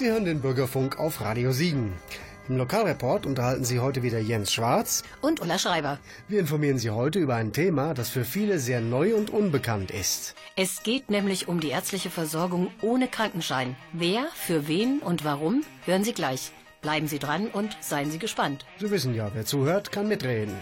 Sie hören den Bürgerfunk auf Radio Siegen. Im Lokalreport unterhalten Sie heute wieder Jens Schwarz und Ulla Schreiber. Wir informieren Sie heute über ein Thema, das für viele sehr neu und unbekannt ist. Es geht nämlich um die ärztliche Versorgung ohne Krankenschein. Wer, für wen und warum, hören Sie gleich. Bleiben Sie dran und seien Sie gespannt. Sie wissen ja, wer zuhört, kann mitreden.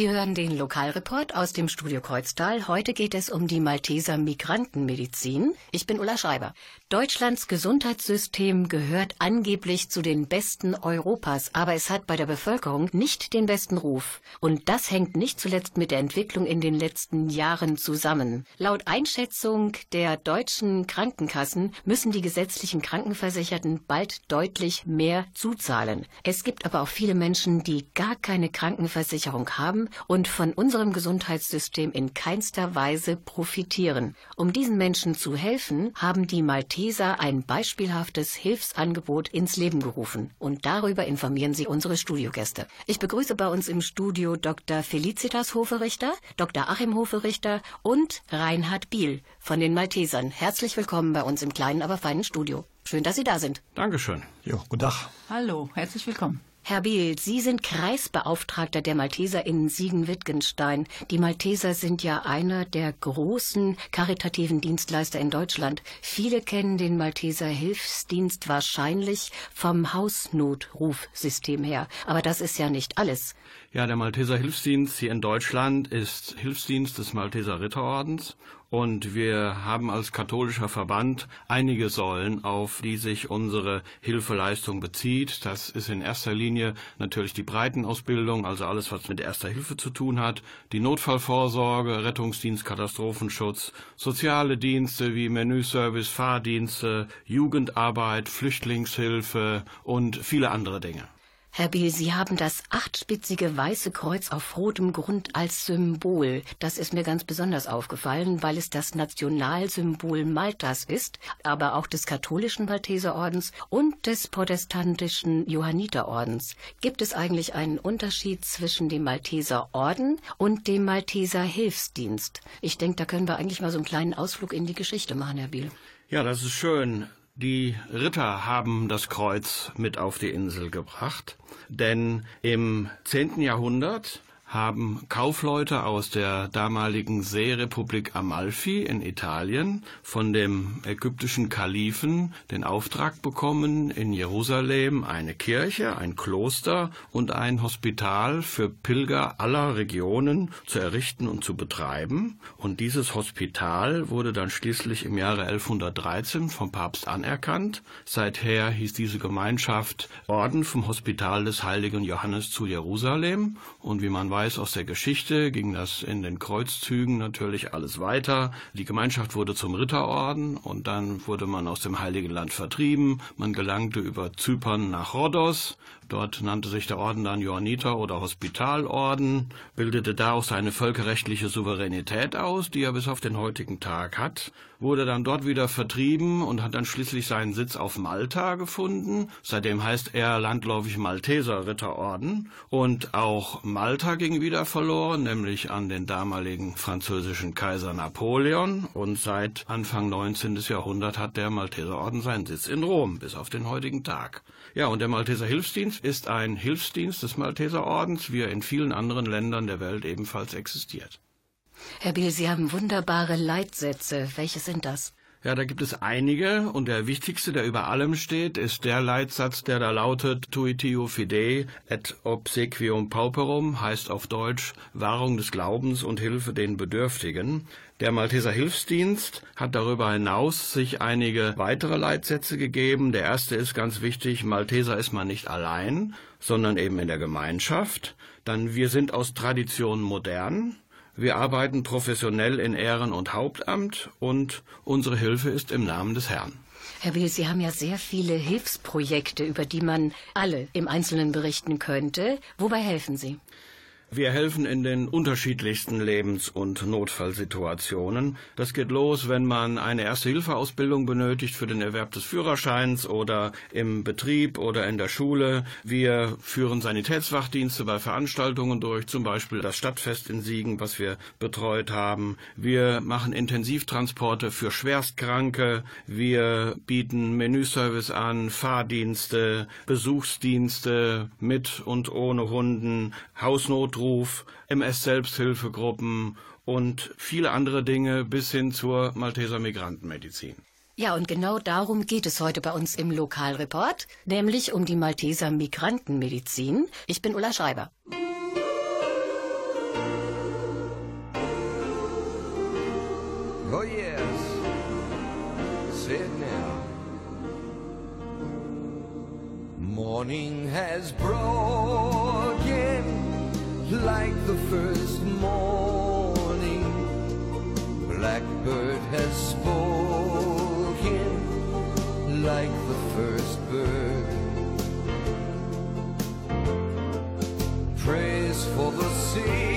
Sie hören den Lokalreport aus dem Studio Kreuztal. Heute geht es um die Malteser Migrantenmedizin. Ich bin Ulla Schreiber. Deutschlands Gesundheitssystem gehört angeblich zu den besten Europas, aber es hat bei der Bevölkerung nicht den besten Ruf. Und das hängt nicht zuletzt mit der Entwicklung in den letzten Jahren zusammen. Laut Einschätzung der deutschen Krankenkassen müssen die gesetzlichen Krankenversicherten bald deutlich mehr zuzahlen. Es gibt aber auch viele Menschen, die gar keine Krankenversicherung haben und von unserem Gesundheitssystem in keinster Weise profitieren. Um diesen Menschen zu helfen, haben die Malteser ein beispielhaftes Hilfsangebot ins Leben gerufen. Und darüber informieren sie unsere Studiogäste. Ich begrüße bei uns im Studio Dr. Felicitas Hoferichter, Dr. Achim Hoferichter und Reinhard Biel von den Maltesern. Herzlich willkommen bei uns im kleinen, aber feinen Studio. Schön, dass Sie da sind. Dankeschön. Jo, guten Tag. Hallo, herzlich willkommen. Herr Biel, Sie sind Kreisbeauftragter der Malteser in Siegen-Wittgenstein. Die Malteser sind ja einer der großen karitativen Dienstleister in Deutschland. Viele kennen den Malteser Hilfsdienst wahrscheinlich vom Hausnotrufsystem her. Aber das ist ja nicht alles. Ja, der Malteser Hilfsdienst hier in Deutschland ist Hilfsdienst des Malteser Ritterordens und wir haben als katholischer Verband einige Säulen, auf die sich unsere Hilfeleistung bezieht. Das ist in erster Linie natürlich die Breitenausbildung, also alles, was mit erster Hilfe zu tun hat, die Notfallvorsorge, Rettungsdienst, Katastrophenschutz, soziale Dienste wie Menüservice, Fahrdienste, Jugendarbeit, Flüchtlingshilfe und viele andere Dinge. Herr Biel, Sie haben das achtspitzige weiße Kreuz auf rotem Grund als Symbol. Das ist mir ganz besonders aufgefallen, weil es das Nationalsymbol Maltas ist, aber auch des katholischen Malteserordens und des protestantischen Johanniterordens. Gibt es eigentlich einen Unterschied zwischen dem Malteserorden und dem Malteser Hilfsdienst? Ich denke, da können wir eigentlich mal so einen kleinen Ausflug in die Geschichte machen, Herr Biel. Ja, das ist schön. Die Ritter haben das Kreuz mit auf die Insel gebracht, denn im zehnten Jahrhundert haben Kaufleute aus der damaligen Seerepublik Amalfi in Italien von dem ägyptischen Kalifen den Auftrag bekommen, in Jerusalem eine Kirche, ein Kloster und ein Hospital für Pilger aller Regionen zu errichten und zu betreiben. Und dieses Hospital wurde dann schließlich im Jahre 1113 vom Papst anerkannt. Seither hieß diese Gemeinschaft Orden vom Hospital des heiligen Johannes zu Jerusalem. Und wie man weiß, weiß aus der Geschichte, ging das in den Kreuzzügen natürlich alles weiter. Die Gemeinschaft wurde zum Ritterorden und dann wurde man aus dem Heiligen Land vertrieben. Man gelangte über Zypern nach Rhodos. Dort nannte sich der Orden dann Johanniter oder Hospitalorden, bildete da auch seine völkerrechtliche Souveränität aus, die er bis auf den heutigen Tag hat wurde dann dort wieder vertrieben und hat dann schließlich seinen Sitz auf Malta gefunden. Seitdem heißt er landläufig Malteser Ritterorden. Und auch Malta ging wieder verloren, nämlich an den damaligen französischen Kaiser Napoleon. Und seit Anfang 19. Jahrhundert hat der Malteserorden seinen Sitz in Rom, bis auf den heutigen Tag. Ja, und der Malteser Hilfsdienst ist ein Hilfsdienst des Malteserordens, wie er in vielen anderen Ländern der Welt ebenfalls existiert. Herr Biel, Sie haben wunderbare Leitsätze. Welche sind das? Ja, da gibt es einige und der wichtigste, der über allem steht, ist der Leitsatz, der da lautet Tuitio fidei et obsequium pauperum, heißt auf Deutsch Wahrung des Glaubens und Hilfe den Bedürftigen. Der Malteser Hilfsdienst hat darüber hinaus sich einige weitere Leitsätze gegeben. Der erste ist ganz wichtig, Malteser ist man nicht allein, sondern eben in der Gemeinschaft. Dann wir sind aus Tradition modern. Wir arbeiten professionell in Ehren- und Hauptamt und unsere Hilfe ist im Namen des Herrn. Herr Will, Sie haben ja sehr viele Hilfsprojekte, über die man alle im Einzelnen berichten könnte. Wobei helfen Sie? Wir helfen in den unterschiedlichsten Lebens- und Notfallsituationen. Das geht los, wenn man eine Erste-Hilfe-Ausbildung benötigt für den Erwerb des Führerscheins oder im Betrieb oder in der Schule. Wir führen Sanitätswachdienste bei Veranstaltungen durch, zum Beispiel das Stadtfest in Siegen, was wir betreut haben. Wir machen Intensivtransporte für Schwerstkranke. Wir bieten Menüservice an, Fahrdienste, Besuchsdienste mit und ohne Hunden, Hausnot Notruf, MS-Selbsthilfegruppen und viele andere Dinge bis hin zur Malteser Migrantenmedizin. Ja, und genau darum geht es heute bei uns im Lokalreport, nämlich um die Malteser Migrantenmedizin. Ich bin Ulla Schreiber. Oh yes, say it now. Morning has broken. Like the first morning. Blackbird has spoken like the first bird. Praise for the singing,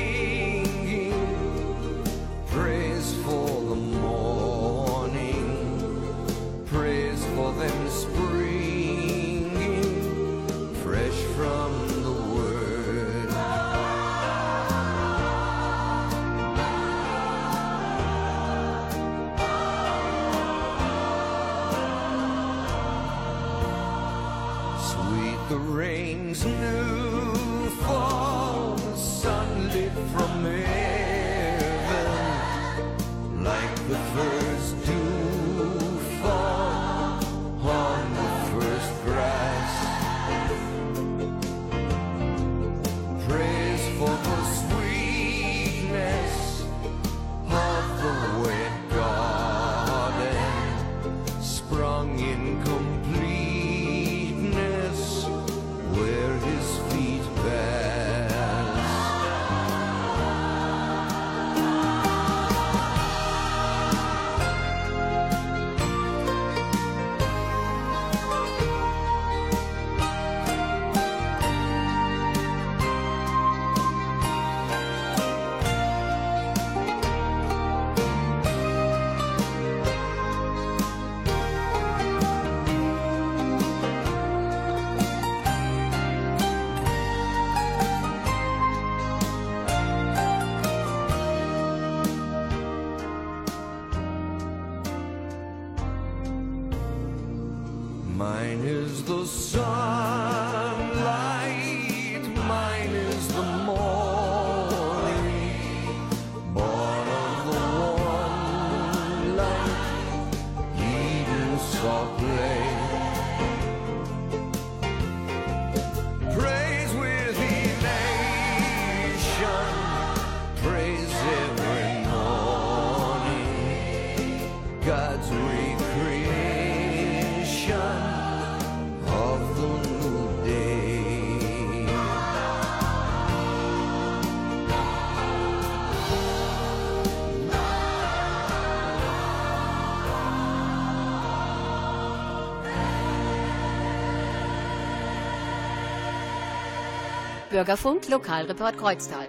os Bürgerfunk Lokalreport Kreuztal.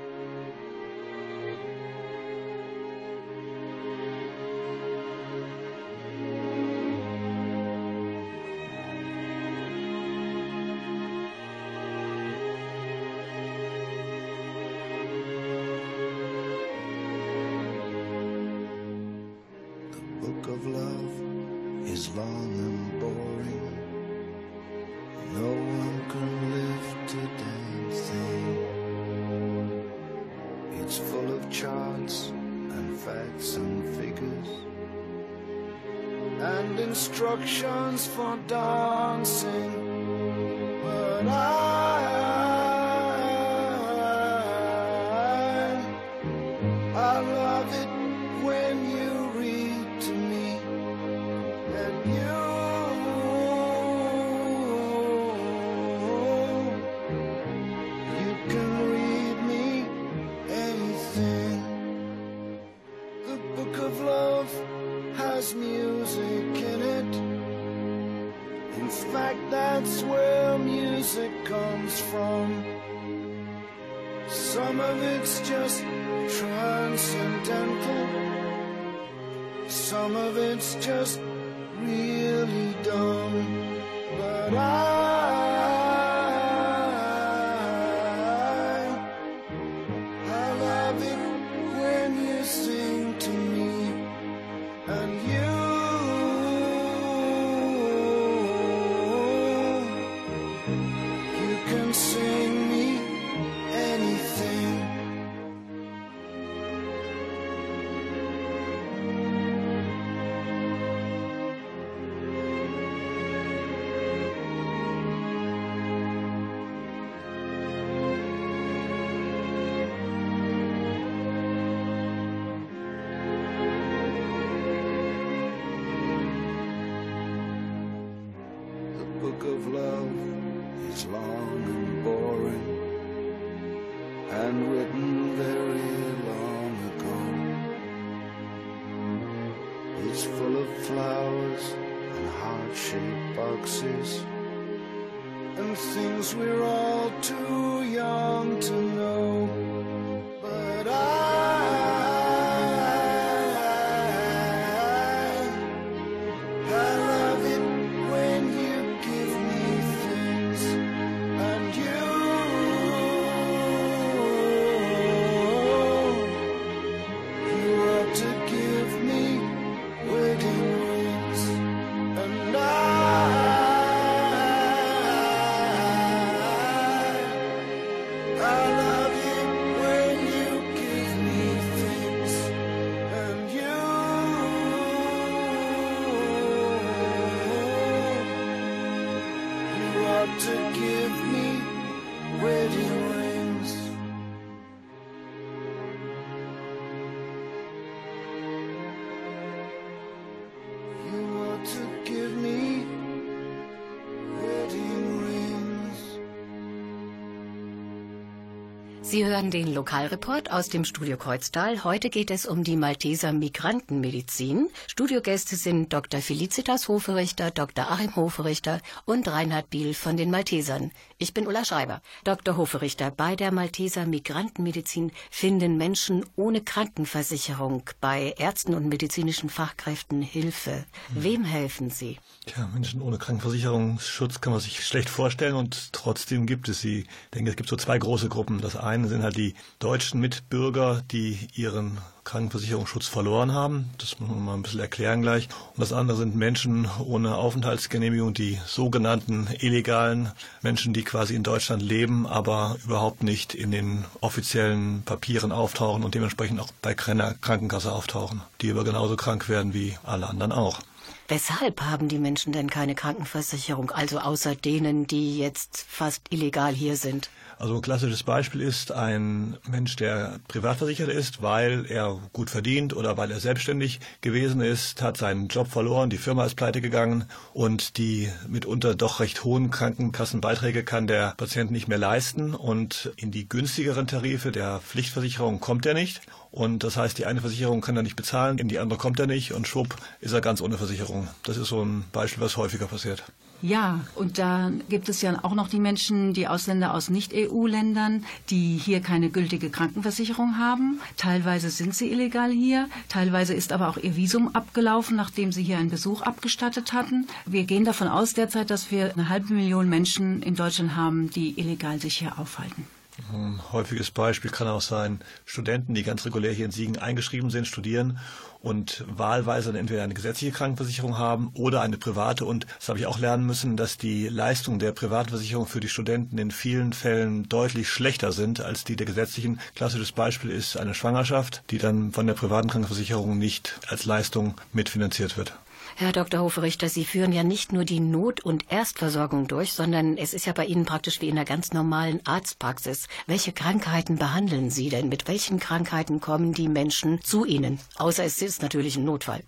Sie hören den Lokalreport aus dem Studio Kreuztal. Heute geht es um die Malteser Migrantenmedizin. Studiogäste sind Dr. Felicitas Hoferichter, Dr. Achim Hoferichter und Reinhard Biel von den Maltesern. Ich bin Ulla Schreiber. Dr. Hoferichter, bei der Malteser Migrantenmedizin finden Menschen ohne Krankenversicherung bei Ärzten und medizinischen Fachkräften Hilfe. Hm. Wem helfen Sie? Tja, Menschen ohne Krankenversicherungsschutz kann man sich schlecht vorstellen und trotzdem gibt es sie. Ich denke, es gibt so zwei große Gruppen. Das eine einen sind halt die deutschen Mitbürger, die ihren Krankenversicherungsschutz verloren haben. Das muss man mal ein bisschen erklären gleich. Und das andere sind Menschen ohne Aufenthaltsgenehmigung, die sogenannten illegalen Menschen, die quasi in Deutschland leben, aber überhaupt nicht in den offiziellen Papieren auftauchen und dementsprechend auch bei keiner Krankenkasse auftauchen, die aber genauso krank werden wie alle anderen auch. Weshalb haben die Menschen denn keine Krankenversicherung, also außer denen, die jetzt fast illegal hier sind? Also ein klassisches Beispiel ist ein Mensch, der privatversichert ist, weil er gut verdient oder weil er selbstständig gewesen ist, hat seinen Job verloren, die Firma ist pleite gegangen und die mitunter doch recht hohen Krankenkassenbeiträge kann der Patient nicht mehr leisten und in die günstigeren Tarife der Pflichtversicherung kommt er nicht. Und das heißt, die eine Versicherung kann er nicht bezahlen, in die andere kommt er nicht und schwupp ist er ganz ohne Versicherung. Das ist so ein Beispiel, was häufiger passiert. Ja, und da gibt es ja auch noch die Menschen, die Ausländer aus Nicht-EU-Ländern, die hier keine gültige Krankenversicherung haben. Teilweise sind sie illegal hier, teilweise ist aber auch ihr Visum abgelaufen, nachdem sie hier einen Besuch abgestattet hatten. Wir gehen davon aus derzeit, dass wir eine halbe Million Menschen in Deutschland haben, die illegal sich hier aufhalten. Ein häufiges Beispiel kann auch sein, Studenten, die ganz regulär hier in Siegen eingeschrieben sind, studieren und wahlweise dann entweder eine gesetzliche Krankenversicherung haben oder eine private. Und das habe ich auch lernen müssen, dass die Leistungen der Privatversicherung für die Studenten in vielen Fällen deutlich schlechter sind als die der gesetzlichen. Klassisches Beispiel ist eine Schwangerschaft, die dann von der privaten Krankenversicherung nicht als Leistung mitfinanziert wird. Herr Dr. Hoferichter, Sie führen ja nicht nur die Not- und Erstversorgung durch, sondern es ist ja bei Ihnen praktisch wie in einer ganz normalen Arztpraxis. Welche Krankheiten behandeln Sie denn? Mit welchen Krankheiten kommen die Menschen zu Ihnen? Außer es ist natürlich ein Notfall.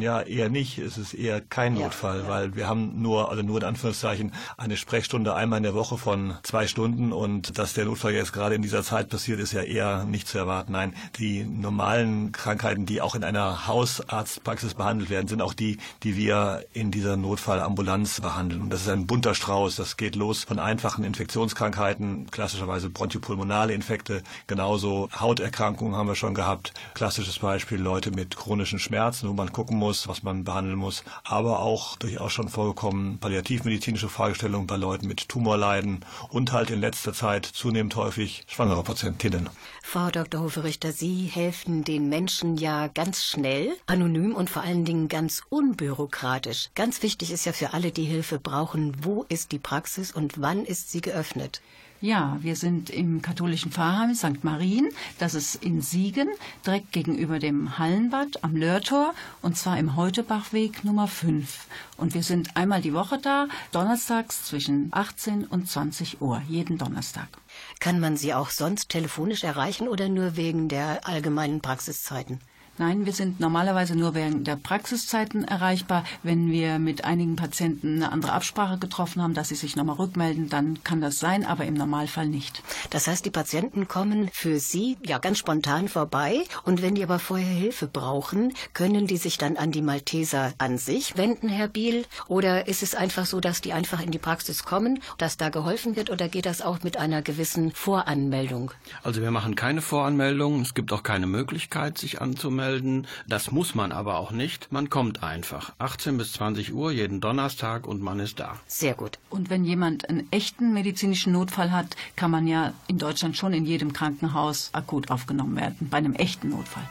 Ja, eher nicht. Es ist eher kein Notfall, ja. weil wir haben nur, also nur in Anführungszeichen, eine Sprechstunde einmal in der Woche von zwei Stunden und dass der Notfall jetzt gerade in dieser Zeit passiert, ist ja eher nicht zu erwarten. Nein, die normalen Krankheiten, die auch in einer Hausarztpraxis behandelt werden, sind auch die, die wir in dieser Notfallambulanz behandeln. Und das ist ein bunter Strauß. Das geht los von einfachen Infektionskrankheiten, klassischerweise bronchopulmonale Infekte, genauso Hauterkrankungen haben wir schon gehabt. Klassisches Beispiel Leute mit chronischen Schmerzen, wo man guckt, gucken muss, was man behandeln muss, aber auch durchaus schon vorgekommen palliativmedizinische Fragestellungen bei Leuten mit Tumorleiden und halt in letzter Zeit zunehmend häufig schwangere Patientinnen. Frau Dr. Hoferichter, Sie helfen den Menschen ja ganz schnell, anonym und vor allen Dingen ganz unbürokratisch. Ganz wichtig ist ja für alle, die Hilfe brauchen, wo ist die Praxis und wann ist sie geöffnet? Ja, wir sind im katholischen Pfarrheim St. Marien. Das ist in Siegen, direkt gegenüber dem Hallenbad am Lörtor und zwar im Heutebachweg Nummer 5. Und wir sind einmal die Woche da, donnerstags zwischen 18 und 20 Uhr, jeden Donnerstag. Kann man Sie auch sonst telefonisch erreichen oder nur wegen der allgemeinen Praxiszeiten? Nein, wir sind normalerweise nur während der Praxiszeiten erreichbar. Wenn wir mit einigen Patienten eine andere Absprache getroffen haben, dass sie sich nochmal rückmelden, dann kann das sein, aber im Normalfall nicht. Das heißt, die Patienten kommen für Sie ja ganz spontan vorbei und wenn die aber vorher Hilfe brauchen, können die sich dann an die Malteser an sich wenden, Herr Biel? Oder ist es einfach so, dass die einfach in die Praxis kommen, dass da geholfen wird oder geht das auch mit einer gewissen Voranmeldung? Also wir machen keine Voranmeldung. Es gibt auch keine Möglichkeit, sich anzumelden anmelden. Das muss man aber auch nicht. Man kommt einfach. 18 bis 20 Uhr jeden Donnerstag und man ist da. Sehr gut. Und wenn jemand einen echten medizinischen Notfall hat, kann man ja in Deutschland schon in jedem Krankenhaus akut aufgenommen werden. Bei einem echten Notfall.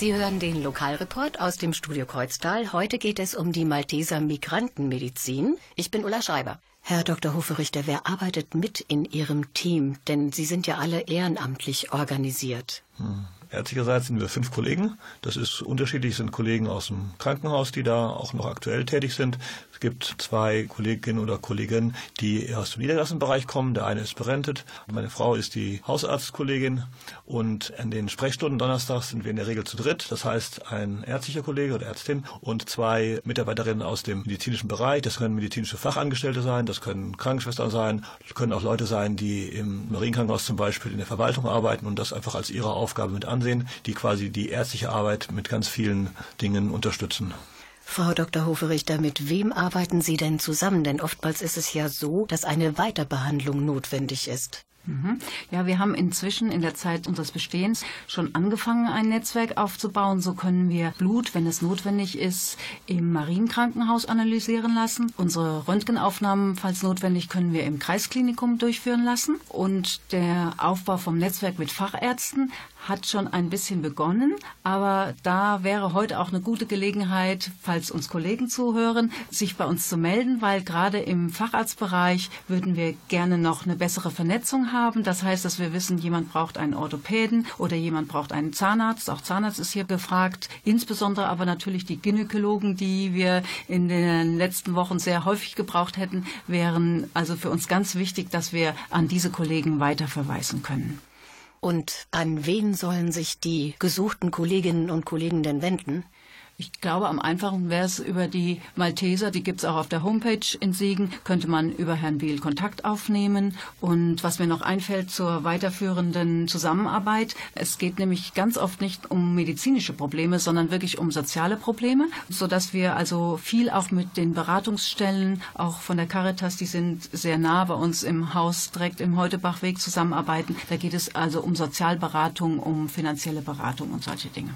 Sie hören den Lokalreport aus dem Studio Kreuztal. Heute geht es um die Malteser Migrantenmedizin. Ich bin Ulla Schreiber. Herr Dr. Hoferichter, wer arbeitet mit in Ihrem Team? Denn Sie sind ja alle ehrenamtlich organisiert. Ärztlicherseits sind wir fünf Kollegen. Das ist unterschiedlich. Es sind Kollegen aus dem Krankenhaus, die da auch noch aktuell tätig sind. Es gibt zwei Kolleginnen oder Kollegen, die aus dem Niedergassenbereich kommen. Der eine ist berentet. Meine Frau ist die Hausarztkollegin. Und an den Sprechstunden donnerstags sind wir in der Regel zu dritt. Das heißt, ein ärztlicher Kollege oder Ärztin und zwei Mitarbeiterinnen aus dem medizinischen Bereich. Das können medizinische Fachangestellte sein, das können Krankenschwestern sein, das können auch Leute sein, die im Marienkrankenhaus zum Beispiel in der Verwaltung arbeiten und das einfach als ihre Aufgabe mit ansehen, die quasi die ärztliche Arbeit mit ganz vielen Dingen unterstützen. Frau Dr. Hoferichter, mit wem arbeiten Sie denn zusammen? Denn oftmals ist es ja so, dass eine Weiterbehandlung notwendig ist. Mhm. Ja, wir haben inzwischen in der Zeit unseres Bestehens schon angefangen, ein Netzwerk aufzubauen. So können wir Blut, wenn es notwendig ist, im Marienkrankenhaus analysieren lassen. Unsere Röntgenaufnahmen, falls notwendig, können wir im Kreisklinikum durchführen lassen. Und der Aufbau vom Netzwerk mit Fachärzten hat schon ein bisschen begonnen, aber da wäre heute auch eine gute Gelegenheit, falls uns Kollegen zuhören, sich bei uns zu melden, weil gerade im Facharztbereich würden wir gerne noch eine bessere Vernetzung haben. Das heißt, dass wir wissen, jemand braucht einen Orthopäden oder jemand braucht einen Zahnarzt. Auch Zahnarzt ist hier gefragt. Insbesondere aber natürlich die Gynäkologen, die wir in den letzten Wochen sehr häufig gebraucht hätten, wären also für uns ganz wichtig, dass wir an diese Kollegen weiterverweisen können. Und an wen sollen sich die gesuchten Kolleginnen und Kollegen denn wenden? Ich glaube, am einfachsten wäre es über die Malteser, die gibt's auch auf der Homepage in Siegen, könnte man über Herrn Biel Kontakt aufnehmen. Und was mir noch einfällt zur weiterführenden Zusammenarbeit, es geht nämlich ganz oft nicht um medizinische Probleme, sondern wirklich um soziale Probleme, sodass wir also viel auch mit den Beratungsstellen, auch von der Caritas, die sind sehr nah bei uns im Haus, direkt im Heutebachweg zusammenarbeiten. Da geht es also um Sozialberatung, um finanzielle Beratung und solche Dinge.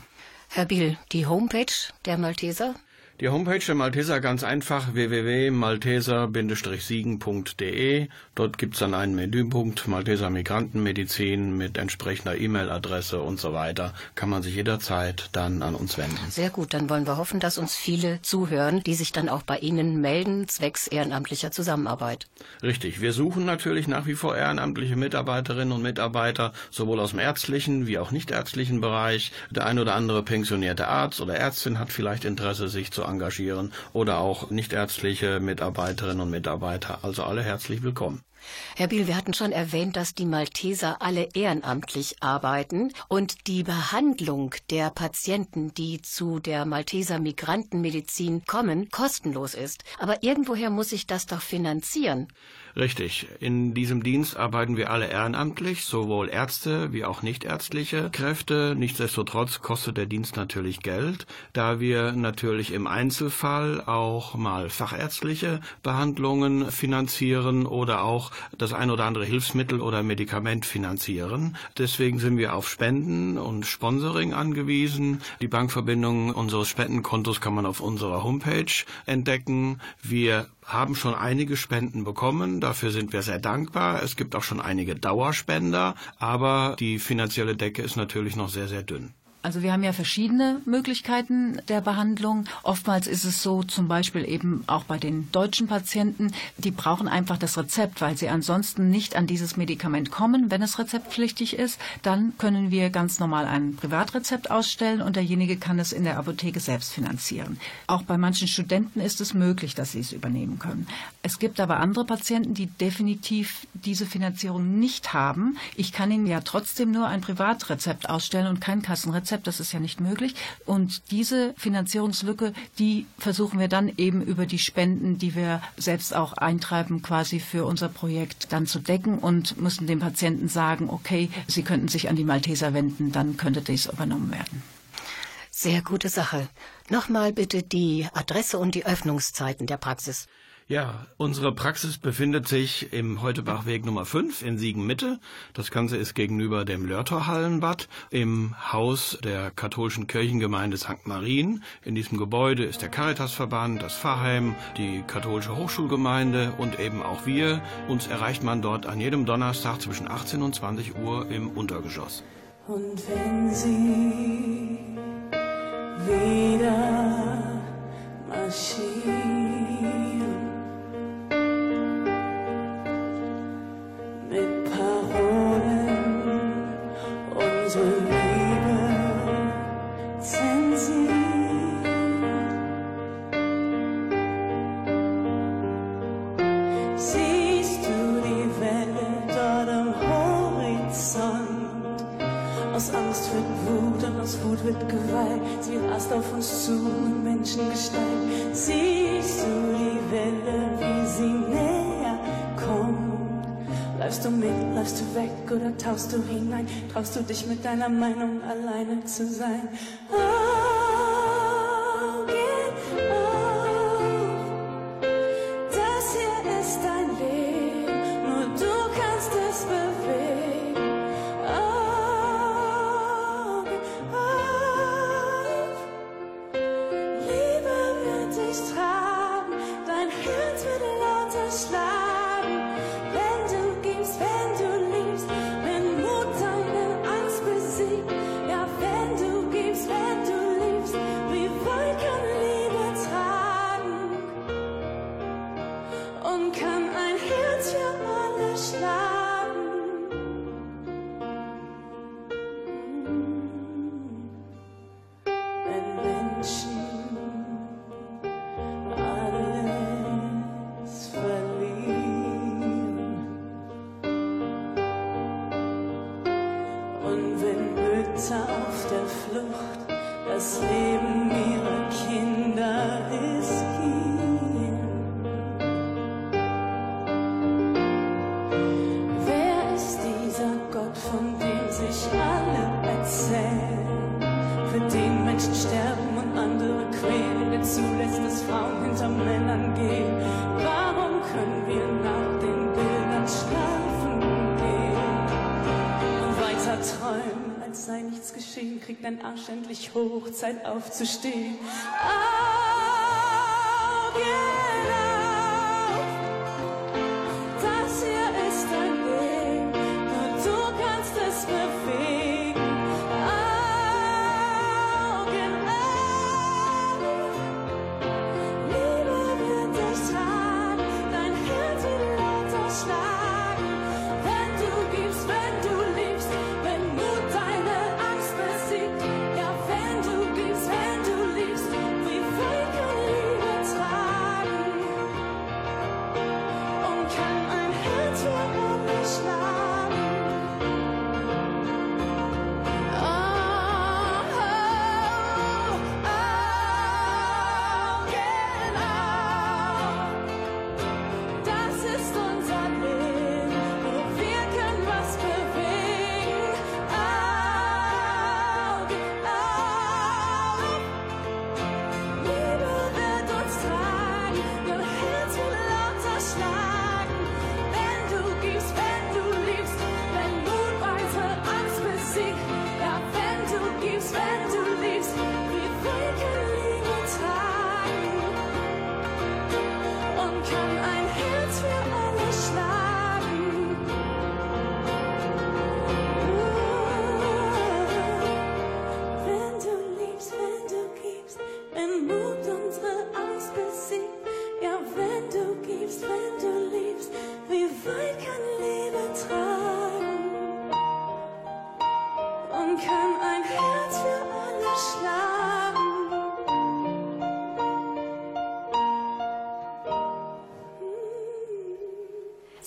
Herr Biel, die Homepage der Malteser? Die Homepage der Malteser ganz einfach www.malteser-siegen.de. Dort gibt's dann einen Menüpunkt Malteser Migrantenmedizin mit entsprechender E-Mail-Adresse und so weiter. Kann man sich jederzeit dann an uns wenden. Sehr gut, dann wollen wir hoffen, dass uns viele zuhören, die sich dann auch bei Ihnen melden, zwecks ehrenamtlicher Zusammenarbeit. Richtig, wir suchen natürlich nach wie vor ehrenamtliche Mitarbeiterinnen und Mitarbeiter, sowohl aus dem ärztlichen wie auch nicht ärztlichen Bereich. Der ein oder andere pensionierte Arzt oder Ärztin hat vielleicht Interesse, sich zu engagieren oder auch nichtärztliche Mitarbeiterinnen und Mitarbeiter. Also alle herzlich willkommen. Herr Biel, wir hatten schon erwähnt, dass die Malteser alle ehrenamtlich arbeiten und die Behandlung der Patienten, die zu der Malteser Migrantenmedizin kommen, kostenlos ist. Aber irgendwoher muss sich das doch finanzieren. Richtig. In diesem Dienst arbeiten wir alle ehrenamtlich, sowohl Ärzte wie auch nichtärztliche Kräfte. Nichtsdestotrotz kostet der Dienst natürlich Geld, da wir natürlich im Einzelfall auch mal fachärztliche Behandlungen finanzieren oder auch das ein oder andere Hilfsmittel oder Medikament finanzieren. Deswegen sind wir auf Spenden und Sponsoring angewiesen. Die Bankverbindung unseres Spendenkontos kann man auf unserer Homepage entdecken. Wir haben schon einige Spenden bekommen. Dafür sind wir sehr dankbar. Es gibt auch schon einige Dauerspender, aber die finanzielle Decke ist natürlich noch sehr, sehr dünn. Also wir haben ja verschiedene Möglichkeiten der Behandlung. Oftmals ist es so, zum Beispiel eben auch bei den deutschen Patienten, die brauchen einfach das Rezept, weil sie ansonsten nicht an dieses Medikament kommen. Wenn es rezeptpflichtig ist, dann können wir ganz normal ein Privatrezept ausstellen und derjenige kann es in der Apotheke selbst finanzieren. Auch bei manchen Studenten ist es möglich, dass sie es übernehmen können. Es gibt aber andere Patienten, die definitiv diese Finanzierung nicht haben. Ich kann ihnen ja trotzdem nur ein Privatrezept ausstellen und kein Kassenrezept. Das ist ja nicht möglich. Und diese Finanzierungslücke, die versuchen wir dann eben über die Spenden, die wir selbst auch eintreiben, quasi für unser Projekt dann zu decken und müssen dem Patienten sagen, okay, Sie könnten sich an die Malteser wenden, dann könnte dies übernommen werden. Sehr gute Sache. Nochmal bitte die Adresse und die Öffnungszeiten der Praxis. Ja, unsere Praxis befindet sich im Heutebachweg Nummer 5 in Siegen-Mitte. Das Ganze ist gegenüber dem Lörtorhallenbad im Haus der katholischen Kirchengemeinde St. Marien. In diesem Gebäude ist der Caritasverband, das Pfarrheim, die katholische Hochschulgemeinde und eben auch wir. Uns erreicht man dort an jedem Donnerstag zwischen 18 und 20 Uhr im Untergeschoss. Und wenn sie wieder marschieren mit deiner Meinung alleine zu sein? Geschehen, kriegt dein Arsch endlich hoch, Zeit aufzustehen. Augen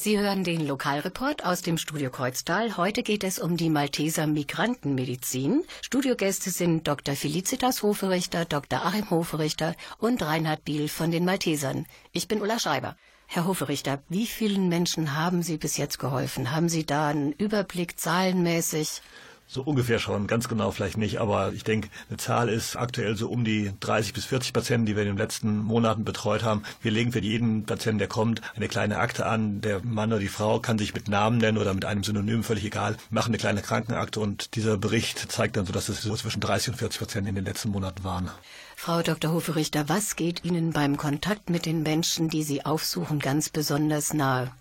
Sie hören den Lokalreport aus dem Studio Kreuztal. Heute geht es um die Malteser Migrantenmedizin. Studiogäste sind Dr. Felicitas Hoferichter, Dr. Achim Hoferichter und Reinhard Biel von den Maltesern. Ich bin Ulla Schreiber. Herr Hoferichter, wie vielen Menschen haben Sie bis jetzt geholfen? Haben Sie da einen Überblick zahlenmäßig? So ungefähr schon, ganz genau vielleicht nicht, aber ich denke, eine Zahl ist aktuell so um die 30 bis 40 Patienten, die wir in den letzten Monaten betreut haben. Wir legen für jeden Patienten, der kommt, eine kleine Akte an. Der Mann oder die Frau kann sich mit Namen nennen oder mit einem Synonym, völlig egal, machen eine kleine Krankenakte und dieser Bericht zeigt dann so, dass es so zwischen 30 und 40 Patienten in den letzten Monaten waren. Frau Dr. Hoferichter, was geht Ihnen beim Kontakt mit den Menschen, die Sie aufsuchen, ganz besonders nahe?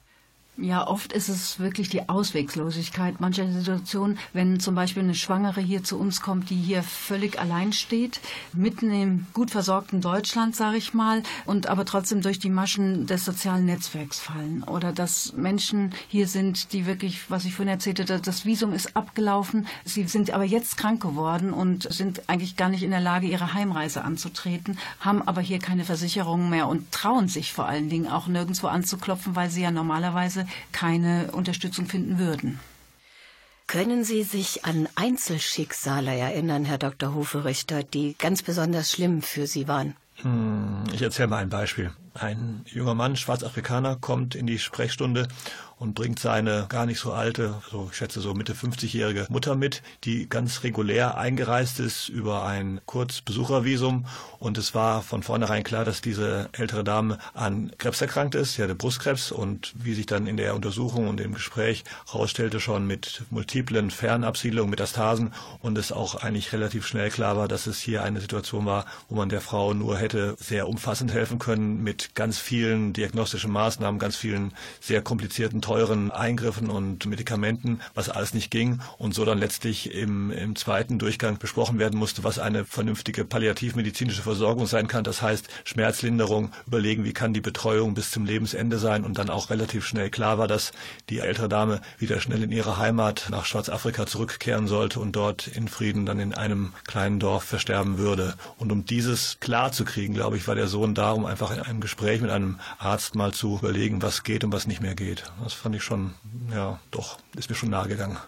Ja, oft ist es wirklich die Ausweglosigkeit mancher Situationen, wenn zum Beispiel eine Schwangere hier zu uns kommt, die hier völlig allein steht, mitten im gut versorgten Deutschland, sage ich mal, und aber trotzdem durch die Maschen des sozialen Netzwerks fallen. Oder dass Menschen hier sind, die wirklich, was ich vorhin erzählte, das Visum ist abgelaufen, sie sind aber jetzt krank geworden und sind eigentlich gar nicht in der Lage, ihre Heimreise anzutreten, haben aber hier keine Versicherung mehr und trauen sich vor allen Dingen auch nirgendwo anzuklopfen, weil sie ja normalerweise keine Unterstützung finden würden. Können Sie sich an Einzelschicksale erinnern, Herr Dr. Hoferichter, die ganz besonders schlimm für Sie waren? Hm, Ich erzähle mal ein Beispiel. Ein junger Mann, Schwarzafrikaner, kommt in die Sprechstunde und bringt seine gar nicht so alte, so ich schätze so Mitte 50-jährige Mutter mit, die ganz regulär eingereist ist über ein Kurzbesuchervisum. Und es war von vornherein klar, dass diese ältere Dame an Krebs erkrankt ist. Sie hatte Brustkrebs und wie sich dann in der Untersuchung und im Gespräch herausstellte, schon mit multiplen Fernabsiedlungen, Metastasen und es auch eigentlich relativ schnell klar war, dass es hier eine Situation war, wo man der Frau nur hätte sehr umfassend helfen können mit ganz vielen diagnostischen Maßnahmen, ganz vielen sehr komplizierten, teuren Eingriffen und Medikamenten, was alles nicht ging und so dann letztlich im, im zweiten Durchgang besprochen werden musste, was eine vernünftige palliativmedizinische Versorgung sein kann. Das heißt Schmerzlinderung, überlegen, wie kann die Betreuung bis zum Lebensende sein und dann auch relativ schnell klar war, dass die ältere Dame wieder schnell in ihre Heimat nach Schwarzafrika zurückkehren sollte und dort in Frieden dann in einem kleinen Dorf versterben würde. Und um dieses klar zu kriegen, glaube ich, war der Sohn da, einfach in einem Gespräch mit einem Arzt mal zu überlegen, was geht und was nicht mehr geht. Das fand ich schon, ja, doch, ist mir schon nahe gegangen.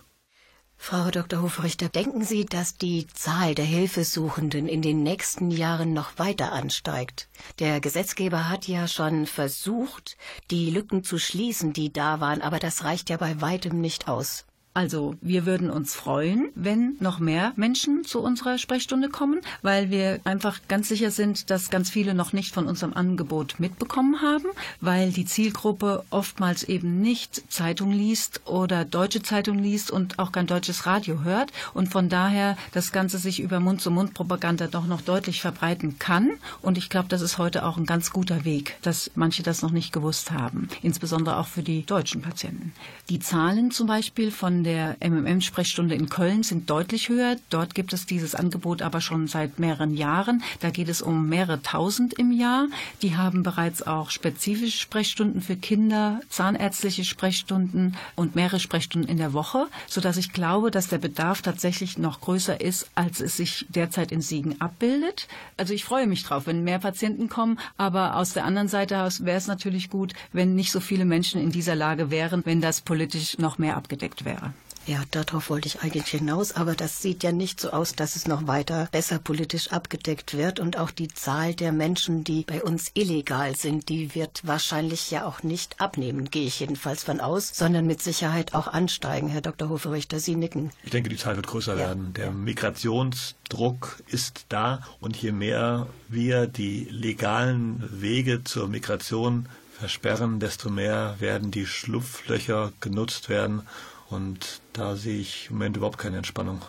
Frau Dr. Hofrichter, denken Sie, dass die Zahl der Hilfesuchenden in den nächsten Jahren noch weiter ansteigt? Der Gesetzgeber hat ja schon versucht, die Lücken zu schließen, die da waren, aber das reicht ja bei weitem nicht aus. Also wir würden uns freuen, wenn noch mehr Menschen zu unserer Sprechstunde kommen, weil wir einfach ganz sicher sind, dass ganz viele noch nicht von unserem Angebot mitbekommen haben, weil die Zielgruppe oftmals eben nicht Zeitung liest oder deutsche Zeitung liest und auch kein deutsches Radio hört und von daher das Ganze sich über Mund-zu-Mund-Propaganda doch noch deutlich verbreiten kann. Und ich glaube, das ist heute auch ein ganz guter Weg, dass manche das noch nicht gewusst haben, insbesondere auch für die deutschen Patienten. Die Zahlen zum Beispiel von der MMM-Sprechstunde in Köln sind deutlich höher. Dort gibt es dieses Angebot aber schon seit mehreren Jahren. Da geht es um mehrere tausend im Jahr. Die haben bereits auch spezifische Sprechstunden für Kinder, zahnärztliche Sprechstunden und mehrere Sprechstunden in der Woche, sodass ich glaube, dass der Bedarf tatsächlich noch größer ist, als es sich derzeit in Siegen abbildet. Also ich freue mich drauf, wenn mehr Patienten kommen, aber aus der anderen Seite wäre es natürlich gut, wenn nicht so viele Menschen in dieser Lage wären, wenn das politisch noch mehr abgedeckt wäre. Ja, darauf wollte ich eigentlich hinaus, aber das sieht ja nicht so aus, dass es noch weiter besser politisch abgedeckt wird und auch die Zahl der Menschen, die bei uns illegal sind, die wird wahrscheinlich ja auch nicht abnehmen, gehe ich jedenfalls von aus, sondern mit Sicherheit auch ansteigen. Herr Dr. Hoferichter, Sie nicken. Ich denke, die Zahl wird größer Ja. werden. Der Migrationsdruck ist da und je mehr wir die legalen Wege zur Migration versperren, desto mehr werden die Schlupflöcher genutzt werden und da sehe ich im Moment überhaupt keine Entspannung.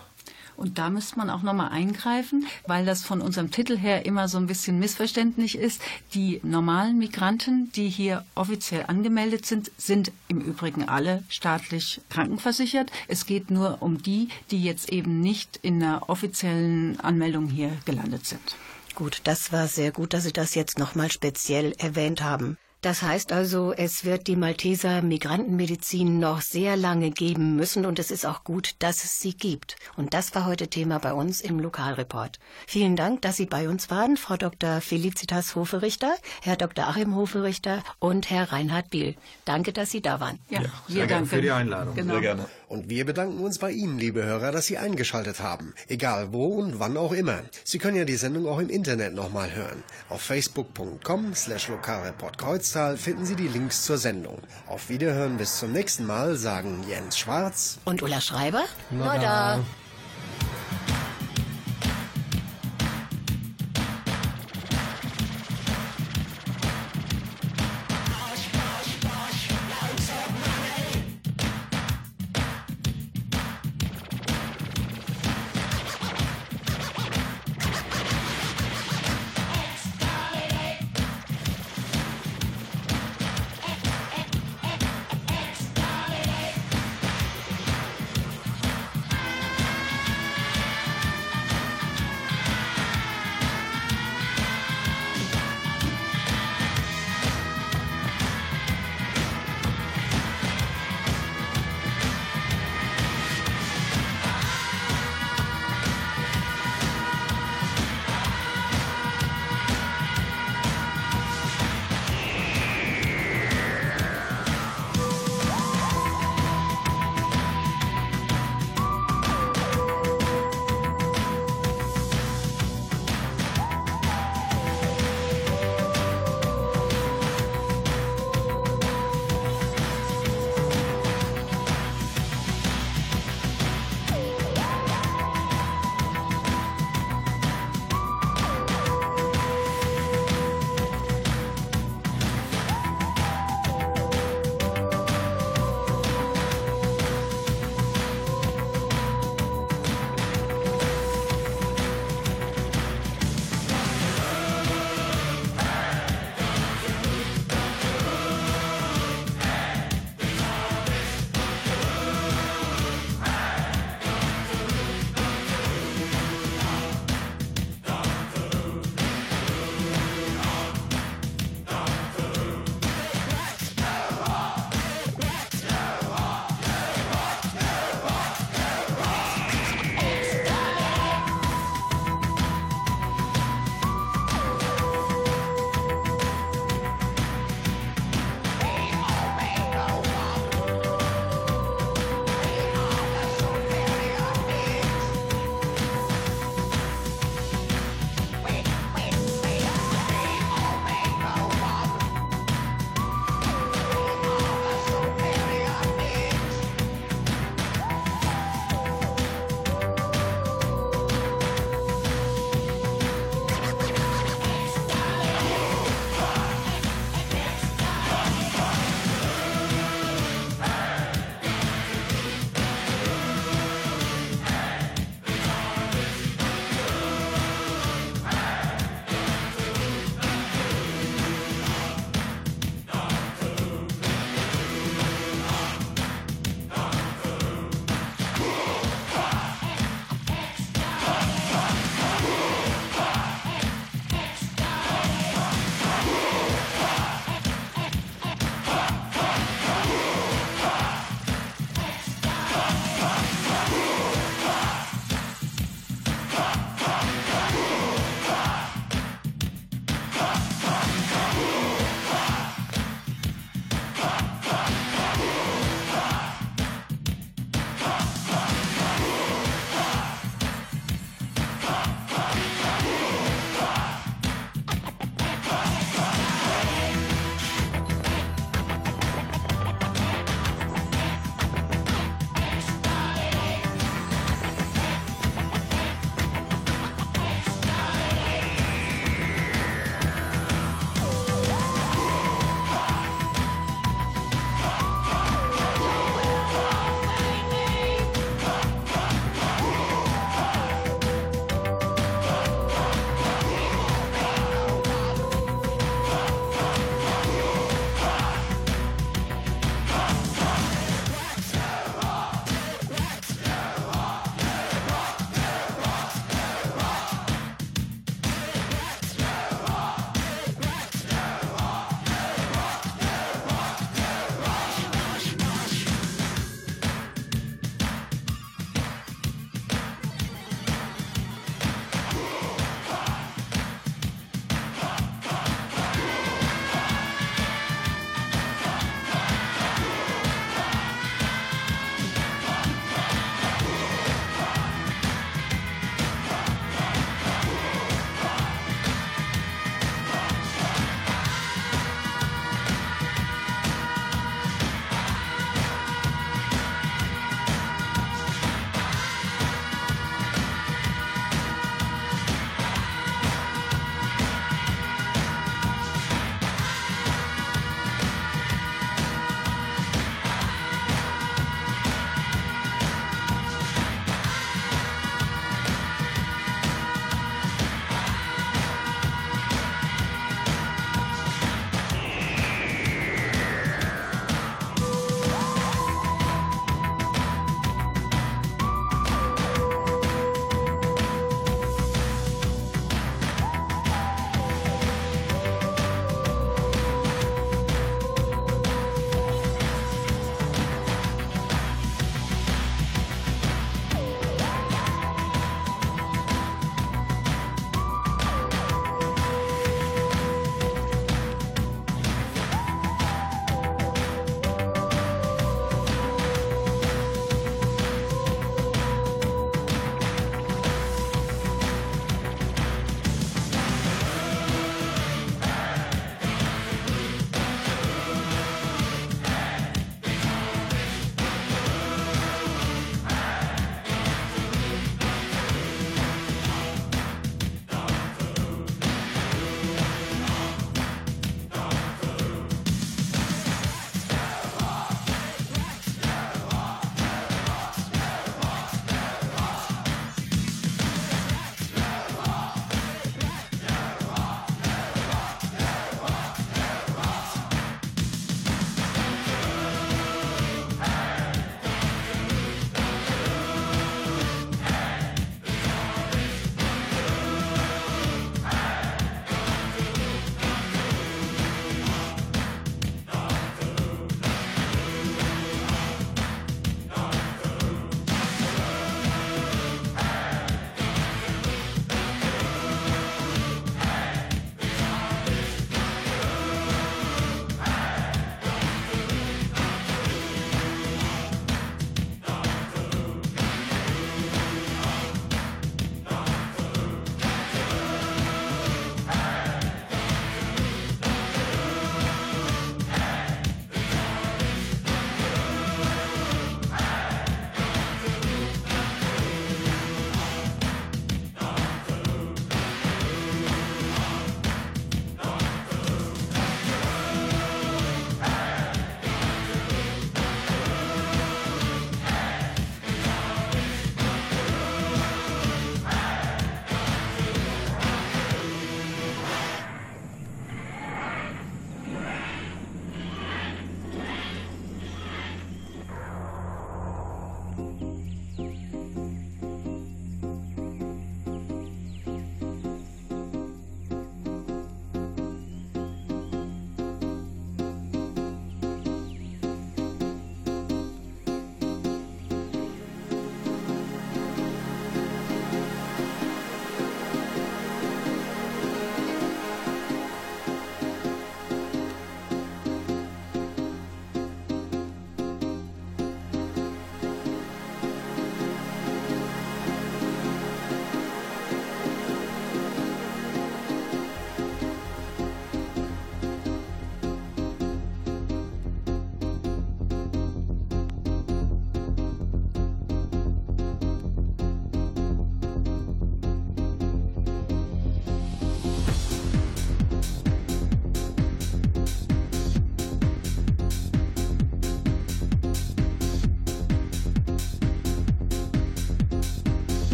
Und da müsste man auch nochmal eingreifen, weil das von unserem Titel her immer so ein bisschen missverständlich ist. Die normalen Migranten, die hier offiziell angemeldet sind, sind im Übrigen alle staatlich krankenversichert. Es geht nur um die, die jetzt eben nicht in einer offiziellen Anmeldung hier gelandet sind. Gut, das war sehr gut, dass Sie das jetzt nochmal speziell erwähnt haben. Das heißt also, es wird die Malteser Migrantenmedizin noch sehr lange geben müssen und es ist auch gut, dass es sie gibt. Und das war heute Thema bei uns im Lokalreport. Vielen Dank, dass Sie bei uns waren, Frau Dr. Felicitas Hoferichter, Herr Dr. Achim Hoferichter und Herr Reinhard Biel. Danke, dass Sie da waren. Ja, Sehr wir gerne danken. für die Einladung. Genau. Sehr gerne. Und wir bedanken uns bei Ihnen, liebe Hörer, dass Sie eingeschaltet haben. Egal wo und wann auch immer. Sie können ja die Sendung auch im Internet nochmal hören. Auf facebook.com slash Lokalreport Kreuztal finden Sie die Links zur Sendung. Auf Wiederhören bis zum nächsten Mal sagen Jens Schwarz Und Ulla Schreiber? Na da.